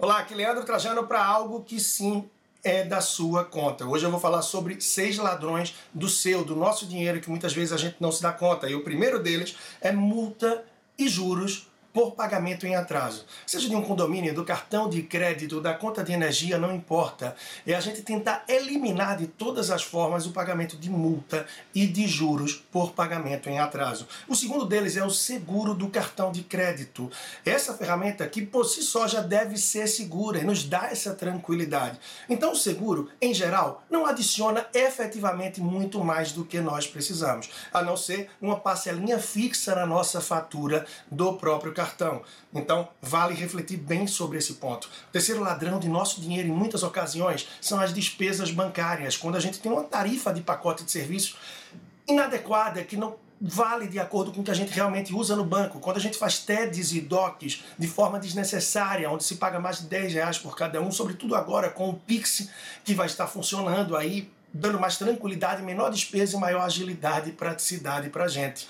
Olá, aqui Leandro Trajano para algo que sim é da sua conta. Hoje eu vou falar sobre seis ladrões do seu, do nosso dinheiro, que muitas vezes a gente não se dá conta. E o primeiro deles é multa e juros por pagamento em atraso. Seja de um condomínio, do cartão de crédito, da conta de energia, não importa. É a gente tentar eliminar de todas as formas o pagamento de multa e de juros por pagamento em atraso. O segundo deles é o seguro do cartão de crédito. Essa ferramenta que por si só já deve ser segura e nos dá essa tranquilidade. Então o seguro, em geral, não adiciona efetivamente muito mais do que nós precisamos, a não ser uma parcelinha fixa na nossa fatura do próprio cartão. Então, vale refletir bem sobre esse ponto. O terceiro ladrão de nosso dinheiro, em muitas ocasiões, são as despesas bancárias. Quando a gente tem uma tarifa de pacote de serviços inadequada, que não vale de acordo com o que a gente realmente usa no banco. Quando a gente faz TEDs e DOCs de forma desnecessária, onde se paga mais de 10 reais por cada um, sobretudo agora com o Pix, que vai estar funcionando aí dando mais tranquilidade, menor despesa e maior agilidade e praticidade para a gente.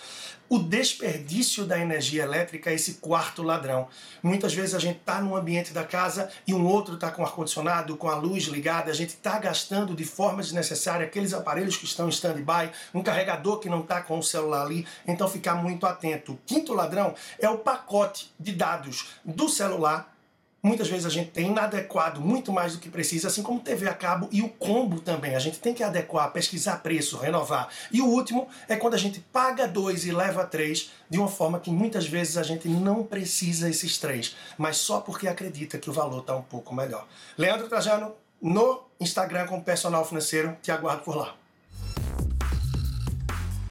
O desperdício da energia elétrica é esse quarto ladrão. Muitas vezes a gente está num ambiente da casa e um outro está com ar-condicionado, com a luz ligada, a gente está gastando de forma desnecessária aqueles aparelhos que estão em stand-by, um carregador que não está com o celular ali, então ficar muito atento. O quinto ladrão é o pacote de dados do celular Muitas vezes a gente tem inadequado muito mais do que precisa, assim como TV a cabo e o combo também. A gente tem que adequar, pesquisar preço, renovar. E o último é quando a gente paga dois e leva três de uma forma que muitas vezes a gente não precisa esses três, mas só porque acredita que o valor está um pouco melhor. Leandro Trajano, no Instagram como personal financeiro, te aguardo por lá.